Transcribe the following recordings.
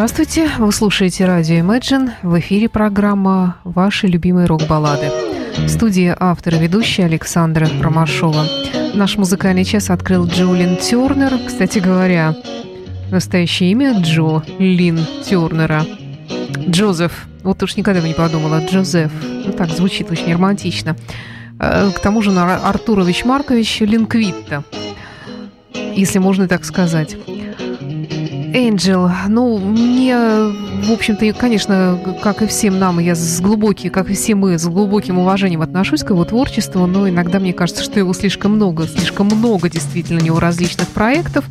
Здравствуйте, вы слушаете радио Imagine. В эфире программа «Ваши любимые рок-баллады». В студии автор и ведущая Александра Ромашова. Наш музыкальный час открыл Джолин Тернер. Кстати говоря, настоящее имя Джо Лин Тернера. Джозеф. Вот уж никогда бы не подумала. Джозеф. Ну так, звучит очень романтично. Э, К тому же Ар- Артурович Маркович Линквитта. Если можно так сказать. Энджел, ну, мне, в общем-то, конечно, как и всем нам, я с глубоким, как и все мы, с глубоким уважением отношусь к его творчеству, но иногда мне кажется, что его слишком много, слишком много действительно у него различных проектов.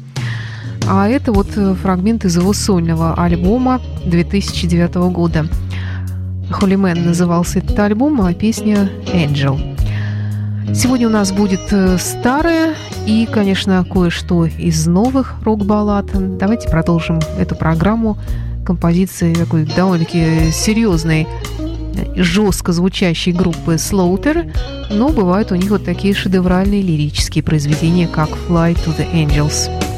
А это вот э, фрагмент из его сольного альбома 2009 года. Man назывался этот альбом, а песня «Angel». Сегодня у нас будет э, старое и, конечно, кое-что из новых рок-баллад. Давайте продолжим эту программу композиции такой довольно-таки серьезной, э, жестко звучащей группы Slaughter, но бывают у них вот такие шедевральные лирические произведения, как «Fly to the Angels».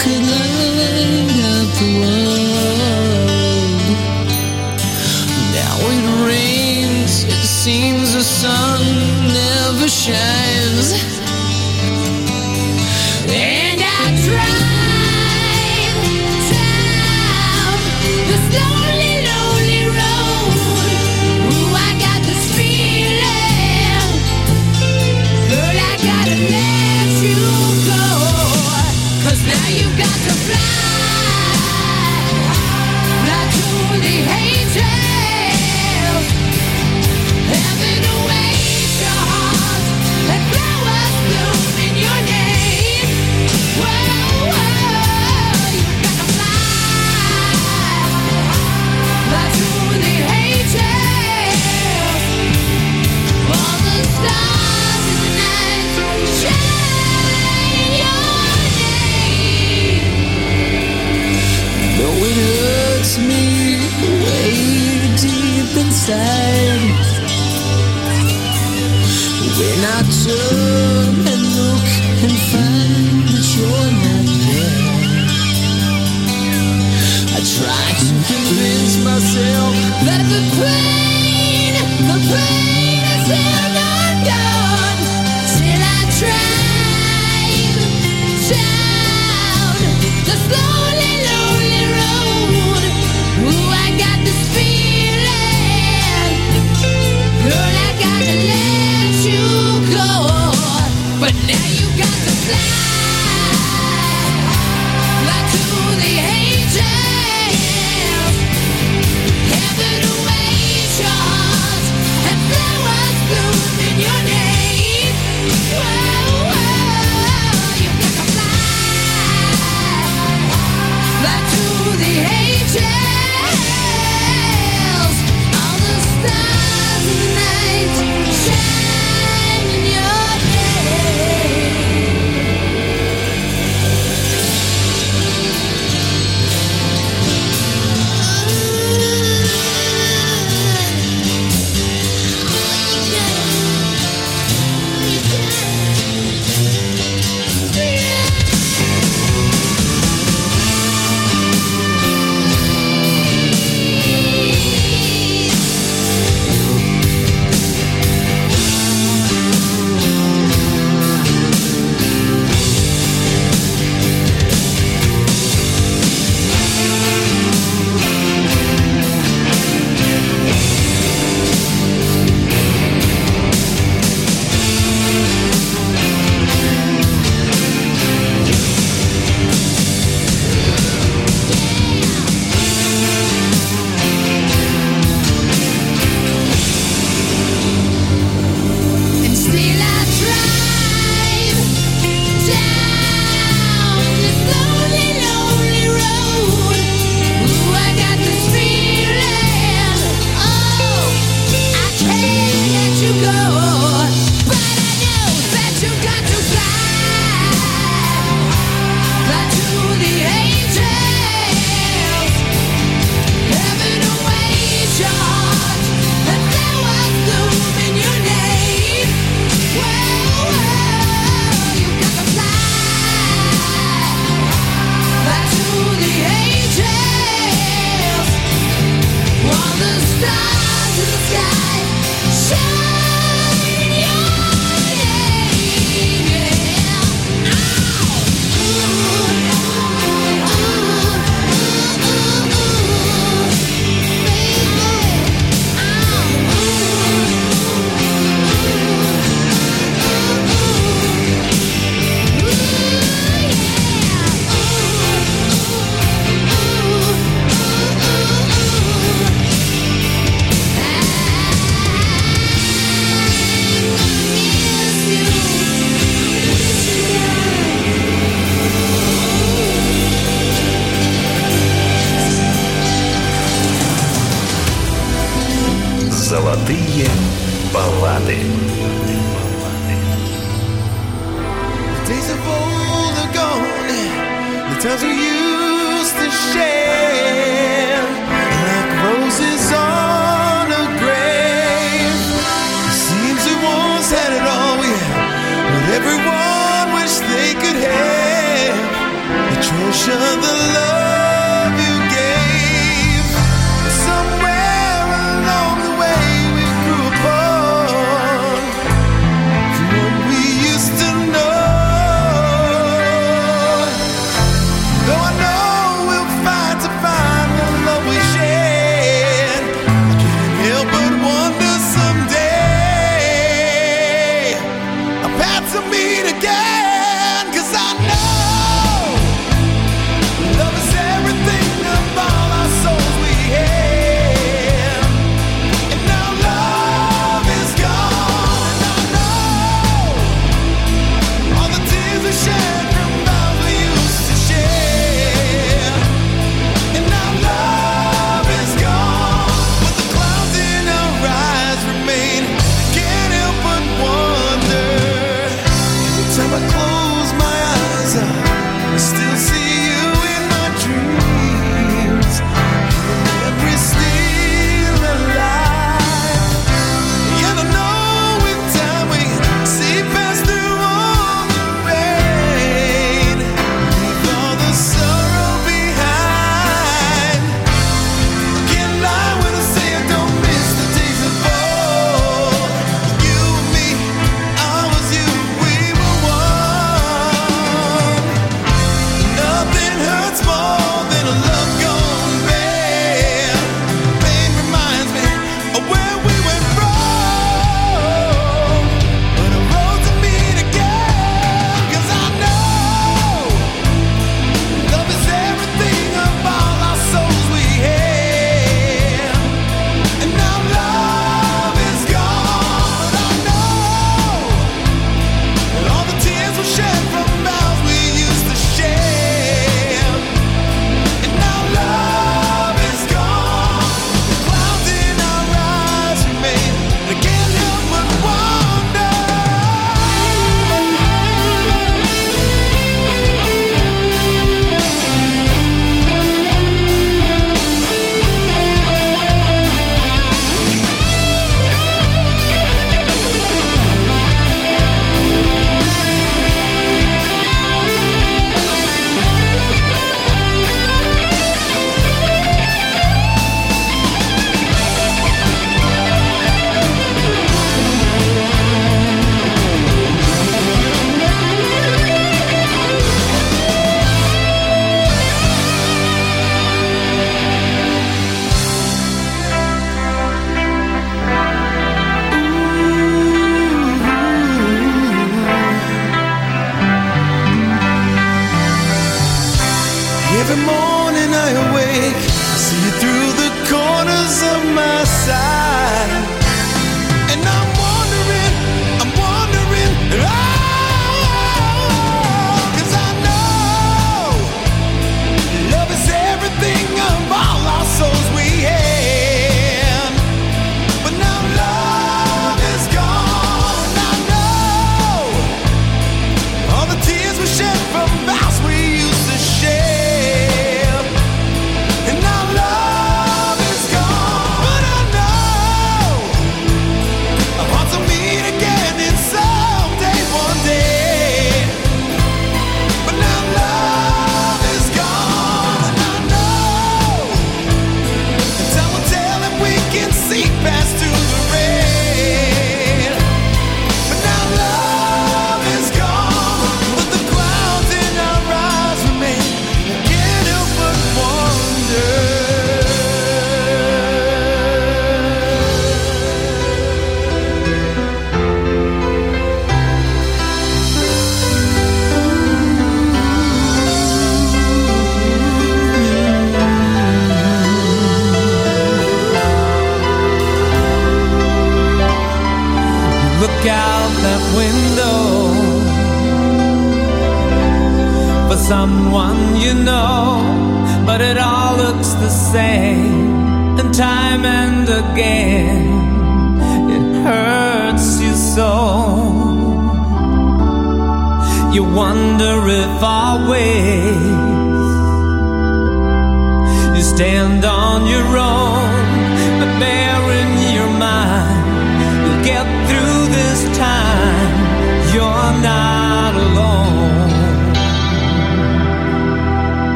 could light up the world. Now it rains, it seems the sun never shines. touch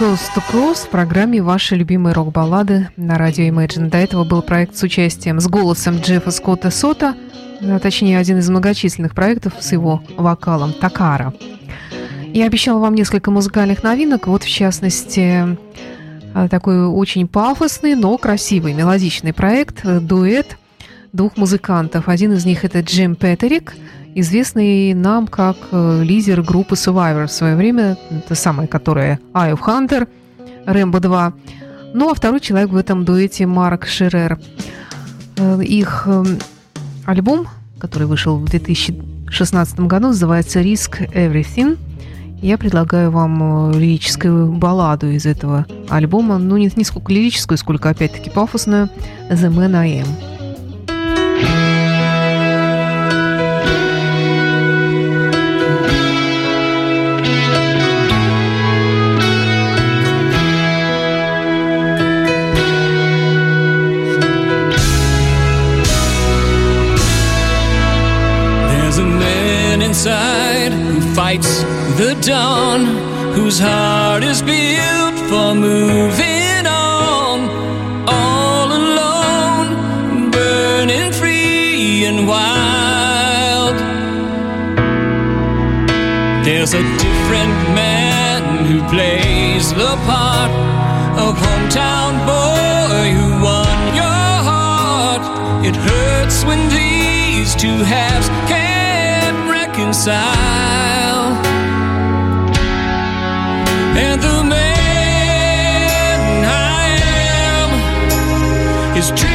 Coast to Coast в программе «Ваши любимые рок-баллады» на радио Imagine. До этого был проект с участием, с голосом Джеффа Скотта Сота, а, точнее, один из многочисленных проектов с его вокалом «Такара». Я обещала вам несколько музыкальных новинок, вот в частности а, такой очень пафосный, но красивый, мелодичный проект, э, дуэт двух музыкантов. Один из них это Джим Петерик, известный нам как э, лидер группы Survivor в свое время, это самая, которая Eye of Hunter, Рэмбо 2. Ну а второй человек в этом дуэте Марк Шерер. Э, Их э, альбом, который вышел в 2016 году, называется Risk Everything. Я предлагаю вам э, лирическую балладу из этого альбома. Ну, не, не сколько лирическую, сколько, опять-таки, пафосную. The Man I Am. fights the dawn, whose heart is built for moving on, all alone, burning free and wild. There's a different man who plays the part of hometown boy who won your heart. It hurts when these two halves can't reconcile and the man I am is.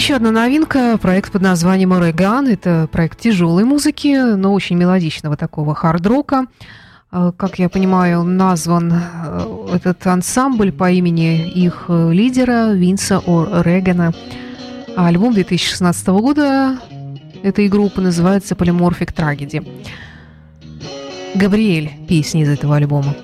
Еще одна новинка, проект под названием «Ореган». Это проект тяжелой музыки, но очень мелодичного такого хард-рока. Э, как я понимаю, назван э, этот ансамбль по имени их э, лидера Винса Орегана. А альбом 2016 года этой группы называется «Полиморфик Трагеди». Габриэль – песня из этого альбома.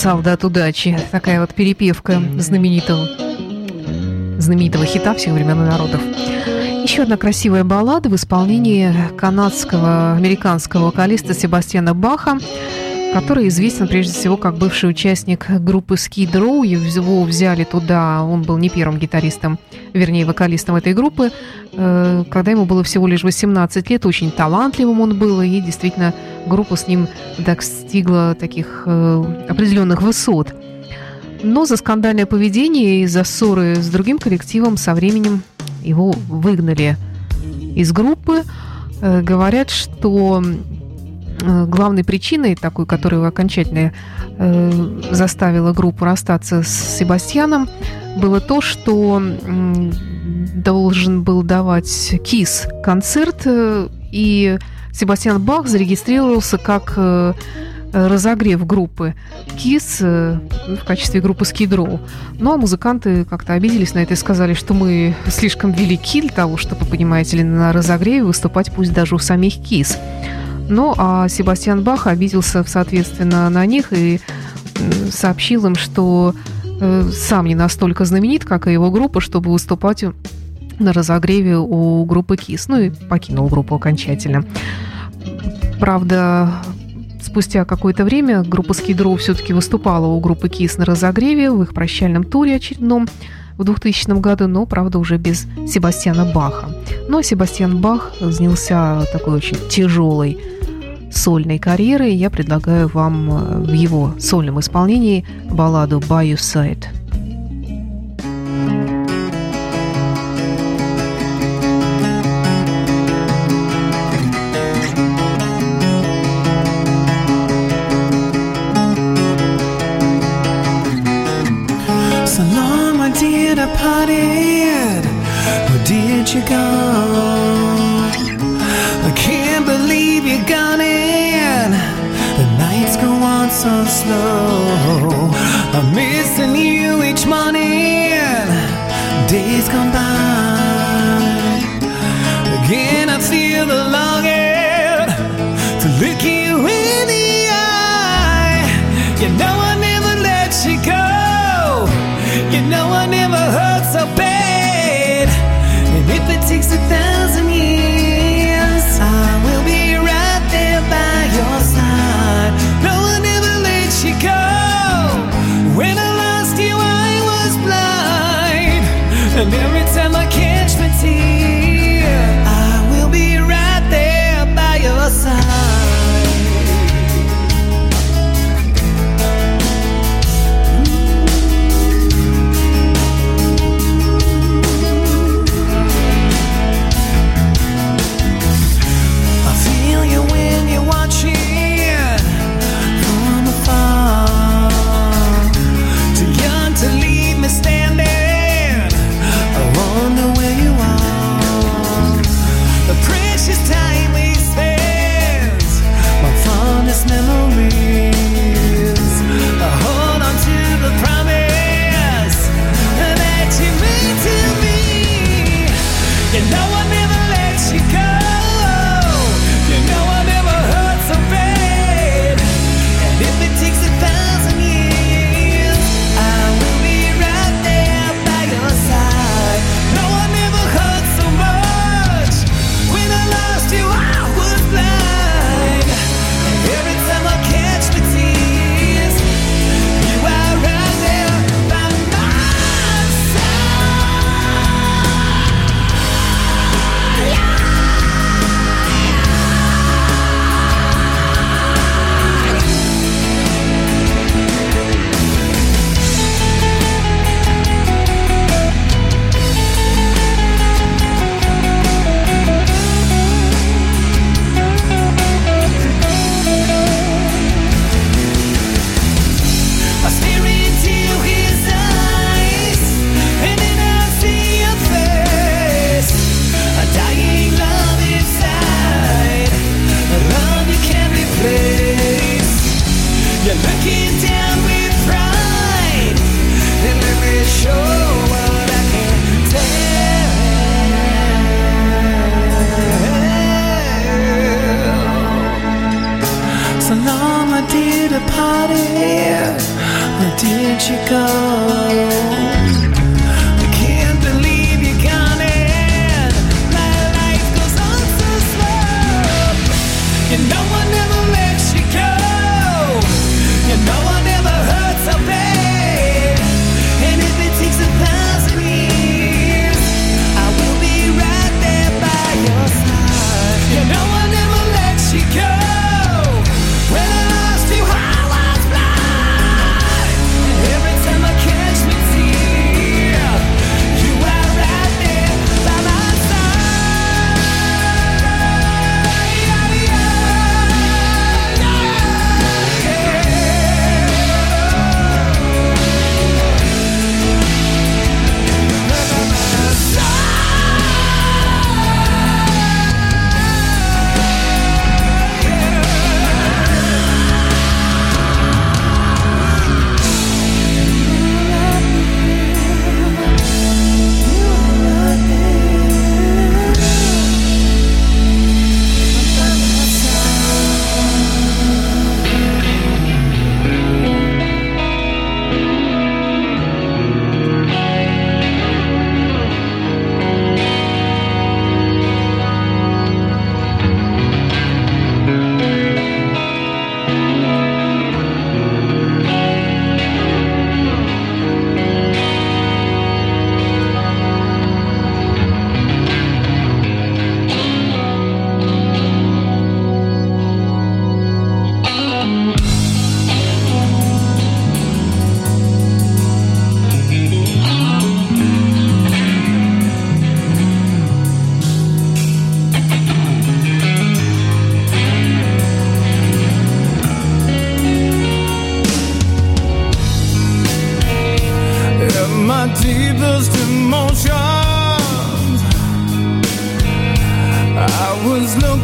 Солдат удачи. Такая вот перепевка знаменитого, знаменитого хита всех времен и народов. Еще одна красивая баллада в исполнении канадского, американского вокалиста Себастьяна Баха, который известен прежде всего как бывший участник группы Skid Row. Его взяли туда, он был не первым гитаристом, вернее, вокалистом этой группы, э, когда ему было всего лишь 18 лет. Очень талантливым он был, и действительно группа с ним достигла таких э, определенных высот. Но за скандальное поведение и за ссоры с другим коллективом со временем его выгнали из группы. Э, Говорят, что главной причиной, такой, которая окончательно э, заставила группу расстаться с Себастьяном, было то, что м, должен был давать Кис концерт, э, и Себастьян Бах зарегистрировался как э, разогрев группы Кис э, в качестве группы Row. Ну, а музыканты как-то обиделись на это и сказали, что мы слишком велики для того, чтобы, понимаете ли, на разогреве выступать пусть даже у самих Кис. Ну, а Себастьян Бах обиделся, соответственно, на них и сообщил им, что э, сам не настолько знаменит, как и его группа, чтобы выступать на разогреве у группы Кис. Ну и покинул группу окончательно. Правда, спустя какое-то время группа Скидроу все-таки выступала у группы Кис на разогреве в их прощальном туре очередном в 2000 году, но, правда, уже без Себастьяна Баха. Но Себастьян Бах занялся такой очень тяжелой сольной карьерой. Я предлагаю вам э, в его сольном исполнении балладу «By Your Side». looking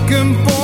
looking for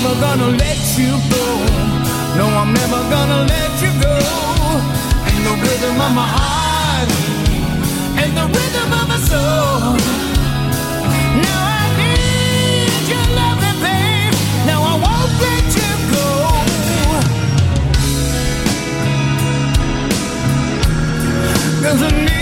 never gonna let you go. No, I'm never gonna let you go. And the rhythm of my heart, and the rhythm of my soul. Now I need your loving, babe. Now I won't let you go. Cause I need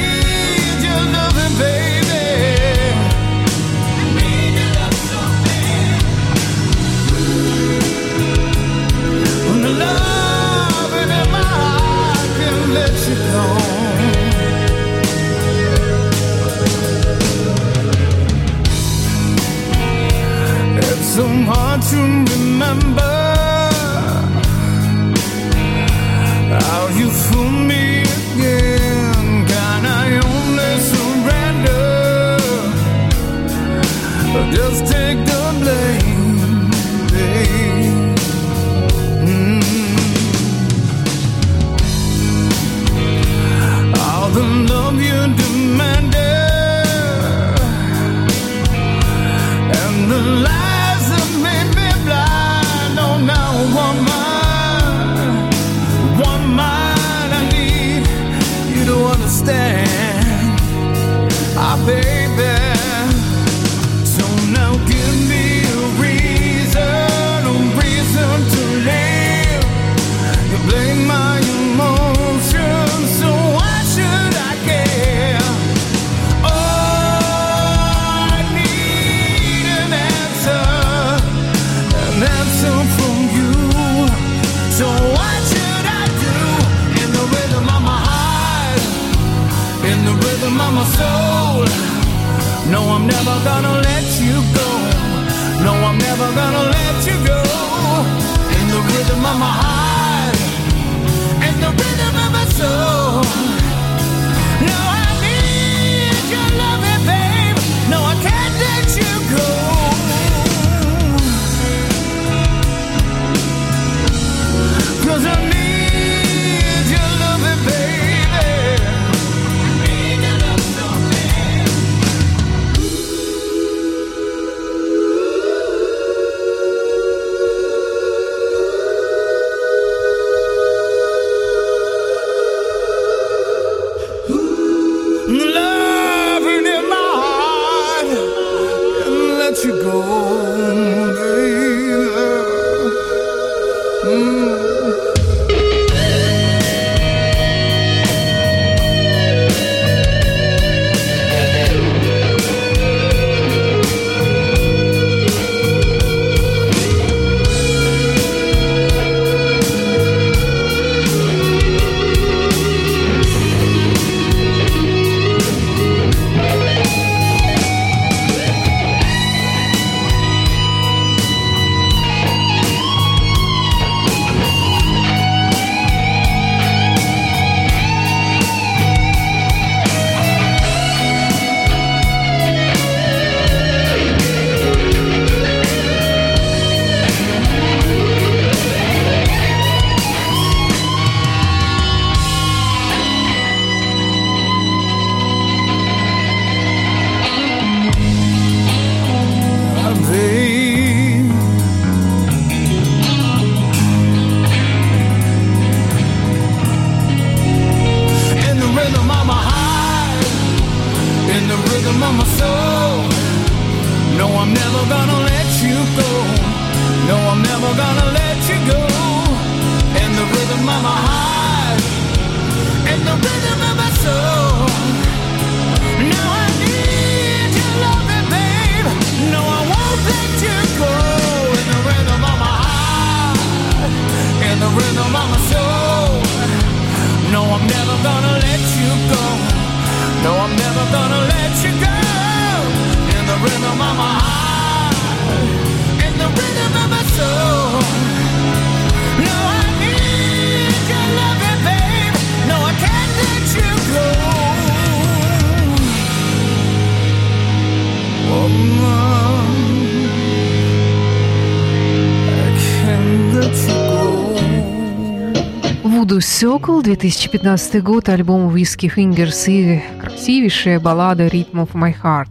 Сёкл, 2015 год, альбом Whiskey Fingers и красивейшая баллада Rhythm of My Heart.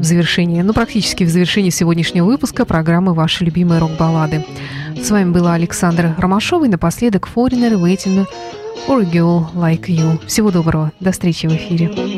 В завершении, ну практически в завершении сегодняшнего выпуска программы «Ваши любимые рок-баллады». С вами была Александра Ромашова и напоследок Foreigner Waiting for a Girl Like You. Всего доброго, до встречи в эфире.